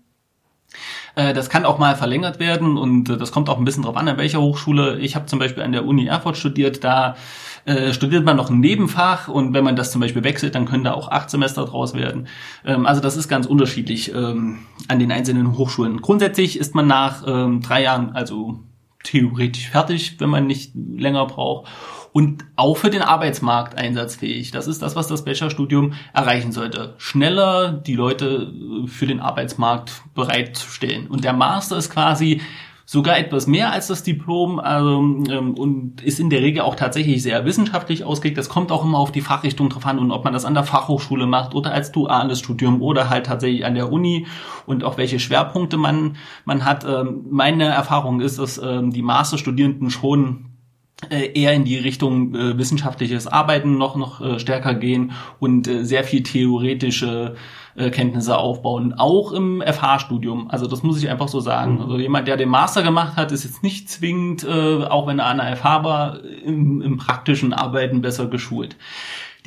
Äh, das kann auch mal verlängert werden und äh, das kommt auch ein bisschen drauf an, an welcher Hochschule. Ich habe zum Beispiel an der Uni Erfurt studiert, da äh, studiert man noch ein Nebenfach und wenn man das zum Beispiel wechselt, dann können da auch acht Semester draus werden. Ähm, also das ist ganz unterschiedlich ähm, an den einzelnen Hochschulen. Grundsätzlich ist man nach ähm, drei Jahren also theoretisch fertig, wenn man nicht länger braucht und auch für den Arbeitsmarkt einsatzfähig. Das ist das, was das Bachelorstudium erreichen sollte. Schneller die Leute äh, für den Arbeitsmarkt bereitstellen. Und der Master ist quasi sogar etwas mehr als das Diplom also, ähm, und ist in der Regel auch tatsächlich sehr wissenschaftlich ausgelegt. Das kommt auch immer auf die Fachrichtung drauf an und ob man das an der Fachhochschule macht oder als duales Studium oder halt tatsächlich an der Uni und auch welche Schwerpunkte man, man hat. Ähm, meine Erfahrung ist, dass ähm, die Masterstudierenden schon eher in die Richtung äh, wissenschaftliches Arbeiten noch noch äh, stärker gehen und äh, sehr viel theoretische äh, Kenntnisse aufbauen, auch im FH-Studium. Also das muss ich einfach so sagen. Mhm. Also jemand, der den Master gemacht hat, ist jetzt nicht zwingend, äh, auch wenn er an der FH war, im, im praktischen Arbeiten besser geschult.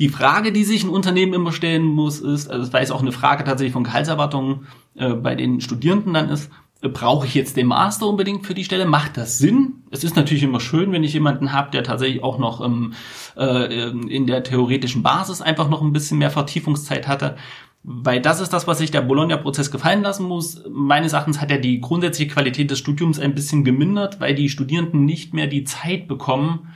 Die Frage, die sich ein Unternehmen immer stellen muss, ist, also das ist auch eine Frage tatsächlich von Gehaltserwartungen äh, bei den Studierenden dann ist, äh, brauche ich jetzt den Master unbedingt für die Stelle? Macht das Sinn? Es ist natürlich immer schön, wenn ich jemanden habe, der tatsächlich auch noch ähm, äh, in der theoretischen Basis einfach noch ein bisschen mehr Vertiefungszeit hatte. Weil das ist das, was sich der Bologna-Prozess gefallen lassen muss. Meines Erachtens hat er die grundsätzliche Qualität des Studiums ein bisschen gemindert, weil die Studierenden nicht mehr die Zeit bekommen,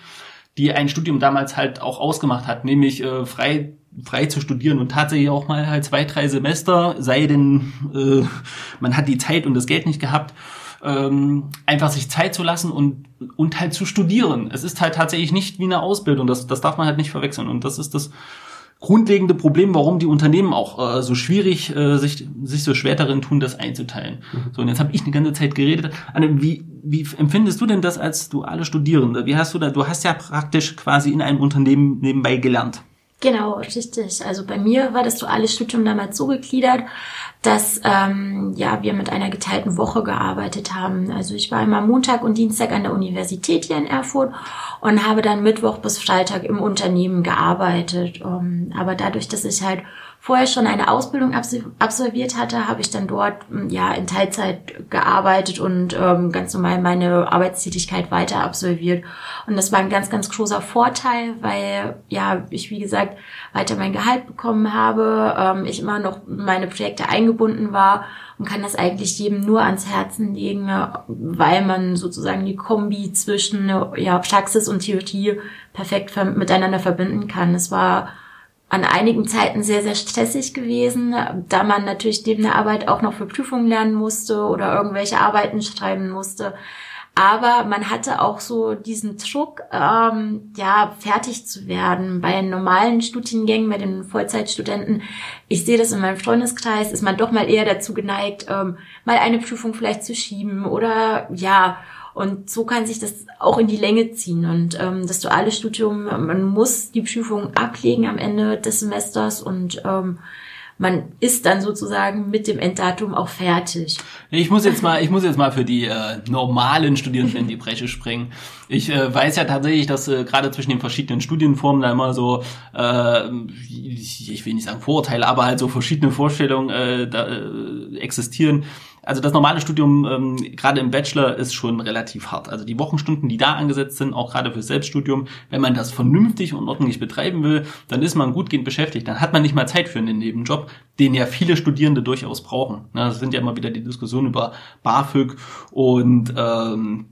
die ein Studium damals halt auch ausgemacht hat, nämlich äh, frei frei zu studieren und tatsächlich auch mal halt zwei, drei Semester, sei denn äh, man hat die Zeit und das Geld nicht gehabt, ähm, einfach sich Zeit zu lassen und, und halt zu studieren. Es ist halt tatsächlich nicht wie eine Ausbildung, das, das darf man halt nicht verwechseln und das ist das grundlegende Problem, warum die Unternehmen auch äh, so schwierig äh, sich sich so schwer darin tun, das einzuteilen. Mhm. So und jetzt habe ich eine ganze Zeit geredet. Anne, wie wie empfindest du denn das als duale Studierende? Wie hast du da? Du hast ja praktisch quasi in einem Unternehmen nebenbei gelernt. Genau, richtig. Also bei mir war das duale Studium damals so gegliedert, dass ähm, ja wir mit einer geteilten Woche gearbeitet haben. Also ich war immer Montag und Dienstag an der Universität hier in Erfurt und habe dann Mittwoch bis Freitag im Unternehmen gearbeitet. Um, ähm, aber dadurch, dass ich halt vorher schon eine Ausbildung absolviert hatte, habe ich dann dort hm, ja in Teilzeit gearbeitet und ähm, ganz normal meine Arbeitstätigkeit weiter absolviert. Und das war ein ganz, ganz großer Vorteil, weil ja ich wie gesagt weiter mein Gehalt bekommen habe, ähm, ich immer noch meine Projekte eingebunden war und kann das eigentlich jedem nur ans Herzen legen, weil man sozusagen die Kombi zwischen ja, Praxis und Theorie perfekt miteinander verbinden kann. Es war an einigen Zeiten sehr, sehr stressig gewesen, da man natürlich neben der Arbeit auch noch für Prüfungen lernen musste oder irgendwelche Arbeiten schreiben musste. Aber man hatte auch so diesen Druck, ähm, ja, fertig zu werden. Bei normalen Studiengängen, bei den Vollzeitstudenten, ich sehe das in meinem Freundeskreis, ist man doch mal eher dazu geneigt, ähm, mal eine Prüfung vielleicht zu schieben oder ja, und so kann sich das auch in die Länge ziehen. Und ähm, das duale Studium, man muss die Prüfung ablegen am Ende des Semesters und ähm, man ist dann sozusagen mit dem Enddatum auch fertig. Ich muss jetzt mal, ich muss jetzt mal für die äh, normalen Studierenden in die Bresche springen. Ich äh, weiß ja tatsächlich, dass äh, gerade zwischen den verschiedenen Studienformen da immer so, äh, ich will nicht sagen Vorurteile, aber halt so verschiedene Vorstellungen äh, da, äh, existieren. Also das normale Studium, ähm, gerade im Bachelor, ist schon relativ hart. Also die Wochenstunden, die da angesetzt sind, auch gerade für Selbststudium, wenn man das vernünftig und ordentlich betreiben will, dann ist man gutgehend beschäftigt. Dann hat man nicht mal Zeit für einen Nebenjob, den ja viele Studierende durchaus brauchen. Das sind ja immer wieder die Diskussionen über BAföG und ähm,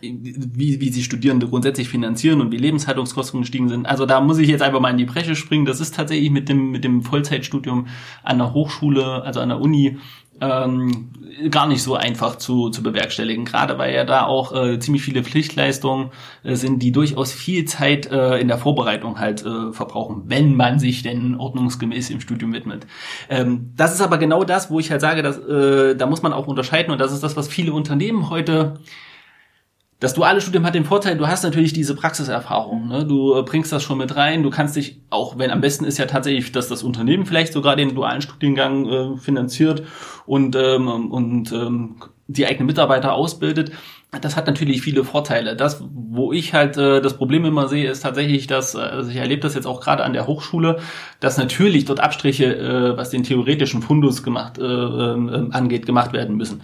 wie, wie sie Studierende grundsätzlich finanzieren und wie Lebenshaltungskosten gestiegen sind. Also da muss ich jetzt einfach mal in die Bresche springen. Das ist tatsächlich mit dem, mit dem Vollzeitstudium an der Hochschule, also an der Uni, ähm, gar nicht so einfach zu, zu bewerkstelligen, gerade weil ja da auch äh, ziemlich viele Pflichtleistungen äh, sind, die durchaus viel Zeit äh, in der Vorbereitung halt äh, verbrauchen, wenn man sich denn ordnungsgemäß im Studium widmet. Ähm, das ist aber genau das, wo ich halt sage, dass, äh, da muss man auch unterscheiden und das ist das, was viele Unternehmen heute das duale Studium hat den Vorteil, du hast natürlich diese Praxiserfahrung. Ne? Du äh, bringst das schon mit rein. Du kannst dich, auch wenn am besten ist ja tatsächlich, dass das Unternehmen vielleicht sogar den dualen Studiengang äh, finanziert und, ähm, und ähm, die eigenen Mitarbeiter ausbildet. Das hat natürlich viele Vorteile. Das, wo ich halt äh, das Problem immer sehe, ist tatsächlich, dass, äh, also ich erlebe das jetzt auch gerade an der Hochschule, dass natürlich dort Abstriche, äh, was den theoretischen Fundus gemacht äh, äh, angeht, gemacht werden müssen.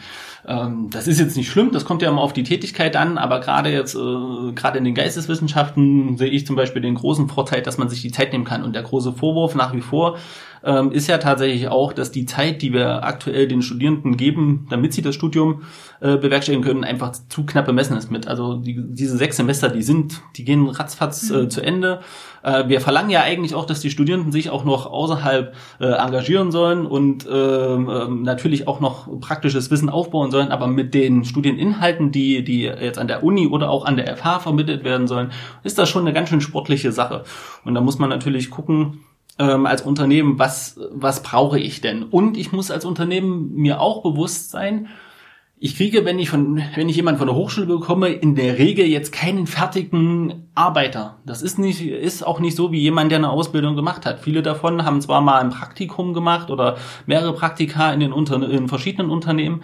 Ähm, das ist jetzt nicht schlimm, das kommt ja immer auf die Tätigkeit an, aber gerade jetzt, äh, gerade in den Geisteswissenschaften sehe ich zum Beispiel den großen Vorteil, dass man sich die Zeit nehmen kann. Und der große Vorwurf nach wie vor ähm, ist ja tatsächlich auch, dass die Zeit, die wir aktuell den Studierenden geben, damit sie das Studium äh, bewerkstelligen können, einfach zu knapp bemessen ist mit. Also die, diese sechs Semester, die sind, die gehen ratzfatz äh, mhm. zu Ende. Äh, wir verlangen ja eigentlich auch, dass die Studierenden sich auch noch außerhalb äh, engagieren sollen und ähm, ähm, natürlich auch noch praktisches Wissen aufbauen sollen aber mit den Studieninhalten, die, die jetzt an der Uni oder auch an der FH vermittelt werden sollen, ist das schon eine ganz schön sportliche Sache. Und da muss man natürlich gucken, ähm, als Unternehmen, was, was brauche ich denn? Und ich muss als Unternehmen mir auch bewusst sein, ich kriege, wenn ich von, wenn ich jemanden von der Hochschule bekomme, in der Regel jetzt keinen fertigen Arbeiter. Das ist nicht, ist auch nicht so wie jemand, der eine Ausbildung gemacht hat. Viele davon haben zwar mal ein Praktikum gemacht oder mehrere Praktika in den Unter in verschiedenen Unternehmen.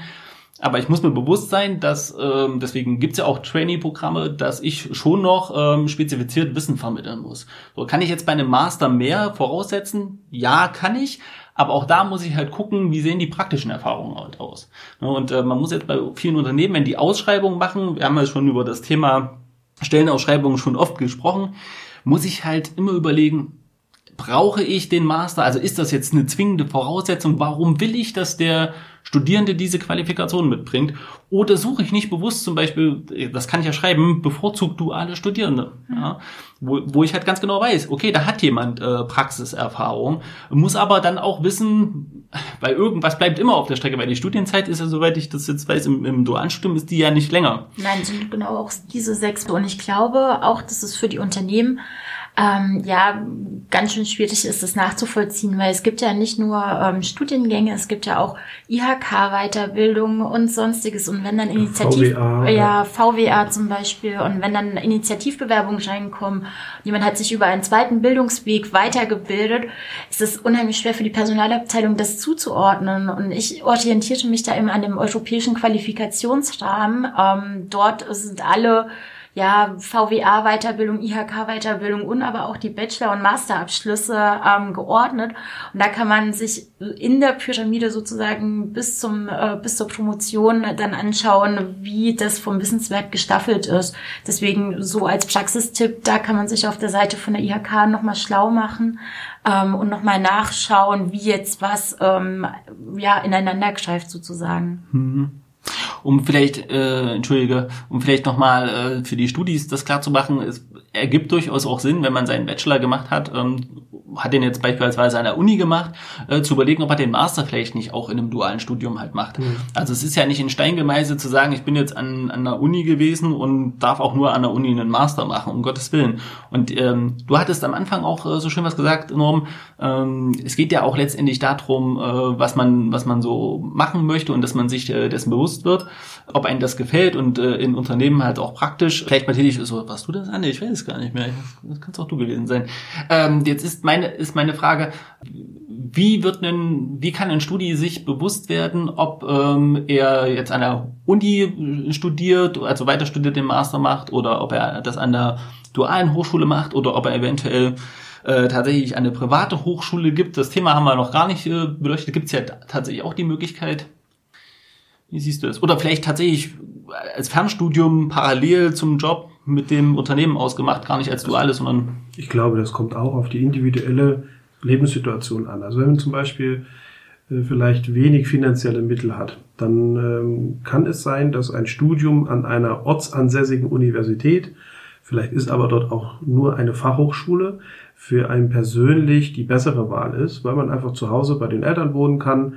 Aber ich muss mir bewusst sein, dass, ähm, deswegen gibt's ja auch Trainee-Programme, dass ich schon noch ähm, spezifiziert Wissen vermitteln muss. So, kann ich jetzt bei einem Master mehr voraussetzen? Ja, kann ich. Aber auch da muss ich halt gucken, wie sehen die praktischen Erfahrungen halt aus. Und äh, man muss jetzt bei vielen Unternehmen, wenn die Ausschreibungen machen, wir haben ja schon über das Thema Stellenausschreibungen schon oft gesprochen, muss ich halt immer überlegen, brauche ich den Master? Also ist das jetzt eine zwingende Voraussetzung? Warum will ich, dass der Studierende diese Qualifikation mitbringt? Oder suche ich nicht bewusst zum Beispiel, das kann ich ja schreiben, bevorzugt duale Studierende, ja, wo, wo ich halt ganz genau weiß, okay, da hat jemand äh, Praxiserfahrung, muss aber dann auch wissen, weil irgendwas bleibt immer auf der Strecke, weil die Studienzeit ist ja, soweit ich das jetzt weiß, im, im dualen Studium ist die ja nicht länger. Nein, sind genau auch diese sechs. Und ich glaube auch, dass es für die Unternehmen ähm, ja ganz schön schwierig ist, das nachzuvollziehen, weil es gibt ja nicht nur ähm, Studiengänge, es gibt ja auch IHK-Weiterbildung und sonstiges. Und wenn dann Initiativ, VWA, ja, VWA zum Beispiel, und wenn dann Initiativbewerbungen reinkommen, jemand hat sich über einen zweiten Bildungsweg weitergebildet, ist es unheimlich schwer für die Personalabteilung, das zuzuordnen. Und ich orientierte mich da immer an dem europäischen Qualifikationsrahmen. Ähm, dort sind alle ja, VWA-Weiterbildung, IHK-Weiterbildung und aber auch die Bachelor- und Masterabschlüsse ähm, geordnet. Und da kann man sich in der Pyramide sozusagen bis zum äh, bis zur Promotion dann anschauen, wie das vom Wissenswert gestaffelt ist. Deswegen so als Praxistipp, da kann man sich auf der Seite von der IHK nochmal schlau machen ähm, und nochmal nachschauen, wie jetzt was ähm, ja ineinander greift sozusagen. Mhm um vielleicht, äh, entschuldige, um vielleicht nochmal äh, für die Studis das klar zu machen, es ergibt durchaus auch Sinn, wenn man seinen Bachelor gemacht hat, ähm, hat den jetzt beispielsweise an der Uni gemacht, äh, zu überlegen, ob er den Master vielleicht nicht auch in einem dualen Studium halt macht. Mhm. Also es ist ja nicht in Stein gemeißelt zu sagen, ich bin jetzt an, an der Uni gewesen und darf auch nur an der Uni einen Master machen, um Gottes Willen. Und ähm, du hattest am Anfang auch äh, so schön was gesagt, Norm, ähm, es geht ja auch letztendlich darum, äh, was man, was man so machen möchte und dass man sich äh, dessen bewusst wird, ob einem das gefällt und äh, in Unternehmen halt auch praktisch. Vielleicht mal tätig, so, was du das an? Ich weiß es gar nicht mehr. Das kannst auch du gewesen sein. Ähm, jetzt ist meine, ist meine Frage, wie wird denn, wie kann ein Studi sich bewusst werden, ob ähm, er jetzt an der Uni studiert, also weiter studiert, den Master macht, oder ob er das an der dualen Hochschule macht, oder ob er eventuell äh, tatsächlich eine private Hochschule gibt. Das Thema haben wir noch gar nicht äh, beleuchtet. Gibt es ja tatsächlich auch die Möglichkeit. Wie siehst du das? Oder vielleicht tatsächlich als Fernstudium parallel zum Job mit dem Unternehmen ausgemacht, gar nicht als duales, sondern. Ich glaube, das kommt auch auf die individuelle Lebenssituation an. Also wenn man zum Beispiel äh, vielleicht wenig finanzielle Mittel hat, dann ähm, kann es sein, dass ein Studium an einer ortsansässigen Universität, vielleicht ist aber dort auch nur eine Fachhochschule, für einen persönlich die bessere Wahl ist, weil man einfach zu Hause bei den Eltern wohnen kann,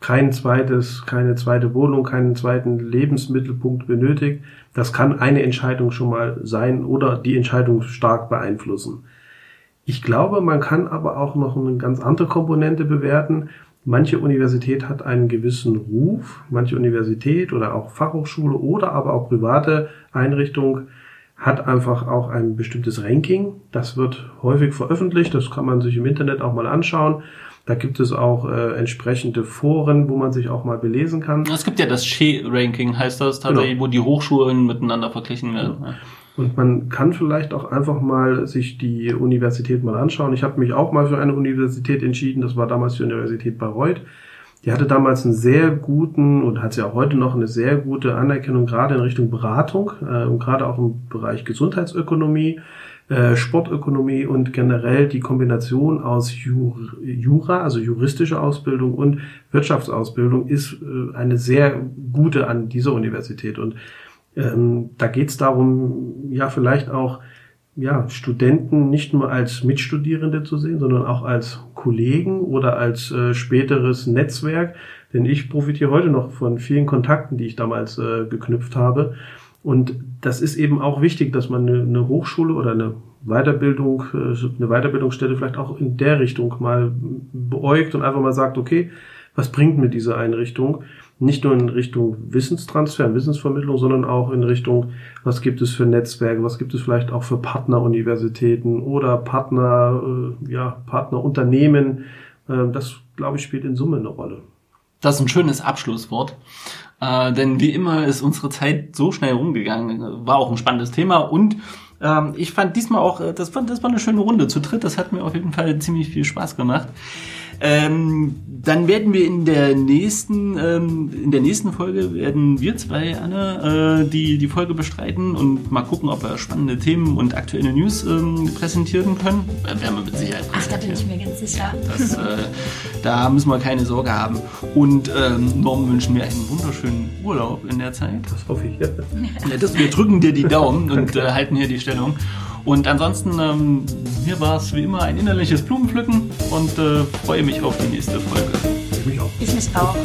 kein zweites, keine zweite Wohnung, keinen zweiten Lebensmittelpunkt benötigt. Das kann eine Entscheidung schon mal sein oder die Entscheidung stark beeinflussen. Ich glaube, man kann aber auch noch eine ganz andere Komponente bewerten. Manche Universität hat einen gewissen Ruf, manche Universität oder auch Fachhochschule oder aber auch private Einrichtung hat einfach auch ein bestimmtes Ranking. Das wird häufig veröffentlicht, das kann man sich im Internet auch mal anschauen. Da gibt es auch äh, entsprechende Foren, wo man sich auch mal belesen kann. Es gibt ja das SHE-Ranking, heißt das tatsächlich, genau. wo die Hochschulen miteinander verglichen werden. Genau. Und man kann vielleicht auch einfach mal sich die Universität mal anschauen. Ich habe mich auch mal für eine Universität entschieden, das war damals die Universität Bayreuth. Die hatte damals einen sehr guten und hat sie auch heute noch eine sehr gute Anerkennung, gerade in Richtung Beratung äh, und gerade auch im Bereich Gesundheitsökonomie. Äh, Sportökonomie und generell die Kombination aus Jura, also juristische Ausbildung und Wirtschaftsausbildung ist äh, eine sehr gute an dieser Universität. Und ähm, da geht es darum, ja vielleicht auch ja, Studenten nicht nur als Mitstudierende zu sehen, sondern auch als Kollegen oder als äh, späteres Netzwerk. Denn ich profitiere heute noch von vielen Kontakten, die ich damals äh, geknüpft habe. Und das ist eben auch wichtig, dass man eine, Hochschule oder eine Weiterbildung, äh, eine Weiterbildungsstelle vielleicht auch in der Richtung mal beäugt und einfach mal sagt, okay, was bringt mir diese Einrichtung? Nicht nur in Richtung Wissenstransfer, Wissensvermittlung, sondern auch in Richtung, was gibt es für Netzwerke, was gibt es vielleicht auch für Partneruniversitäten oder Partner, äh, ja, Partnerunternehmen. Äh, das, glaube ich, spielt in Summe eine Rolle. Das ist ein schönes Abschlusswort. Äh, denn wie immer ist unsere Zeit so schnell rumgegangen. War auch ein spannendes Thema und ähm, ich fand diesmal auch, äh, das, war, das war eine schöne Runde zu dritt. Das hat mir auf jeden Fall ziemlich viel Spaß gemacht. Ähm, dann werden wir in der nächsten, ähm, in der nächsten Folge werden wir zwei, Anne, äh, die, die Folge bestreiten und mal gucken, ob wir spannende Themen und aktuelle News ähm, präsentieren können. Äh, werden wir mit Sicherheit Ach, da bin ich mir ganz sicher. Das, äh, da müssen wir keine Sorge haben. Und ähm, Norm wünschen wir einen wunderschönen Urlaub in der Zeit. Das hoffe ich. Ja. Ja, das, wir drücken dir die Daumen und äh, halten hier die Stellung. Und ansonsten, ähm, hier war es wie immer ein innerliches Blumenpflücken und äh, freue mich auf die nächste Folge. Ich mich auch. Ich mich auch.